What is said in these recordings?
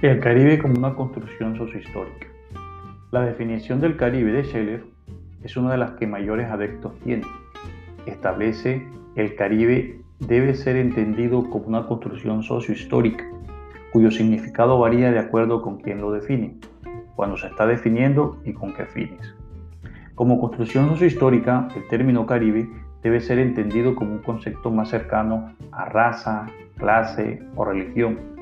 El Caribe como una construcción sociohistórica. La definición del Caribe de Scheller es una de las que mayores adeptos tiene. Establece el Caribe debe ser entendido como una construcción sociohistórica, cuyo significado varía de acuerdo con quien lo define, cuando se está definiendo y con qué fines. Como construcción sociohistórica, el término Caribe debe ser entendido como un concepto más cercano a raza, clase o religión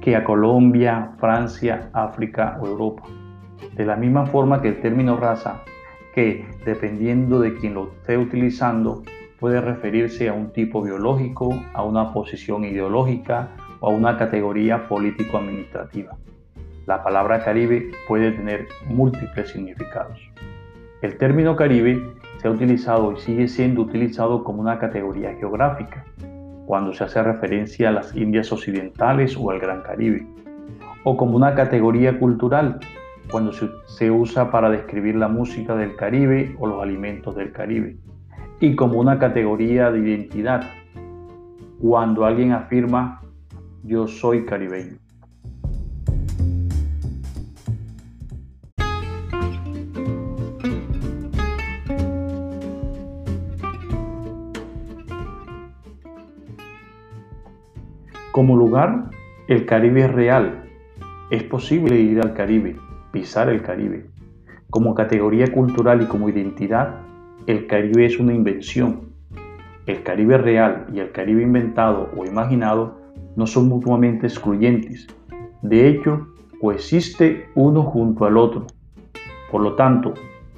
que a Colombia, Francia, África o Europa. De la misma forma que el término raza, que dependiendo de quien lo esté utilizando, puede referirse a un tipo biológico, a una posición ideológica o a una categoría político-administrativa. La palabra Caribe puede tener múltiples significados. El término Caribe se ha utilizado y sigue siendo utilizado como una categoría geográfica, cuando se hace referencia a las Indias Occidentales o al Gran Caribe, o como una categoría cultural, cuando se, usa para describir la música del Caribe o los alimentos del Caribe, y como una categoría de identidad, cuando alguien afirma yo soy caribeño. Como lugar, el Caribe es real. Es posible ir al Caribe, pisar el Caribe. Como categoría cultural y como identidad, el Caribe es una invención. El Caribe real y el Caribe inventado o imaginado no son mutuamente excluyentes. De hecho, coexiste uno junto al otro. Por lo tanto,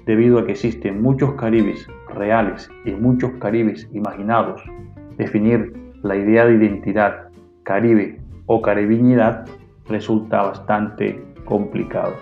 debido a que existen muchos Caribes reales y muchos Caribes imaginados, definir la idea de identidad Caribe o caribeñidad resulta bastante complicado.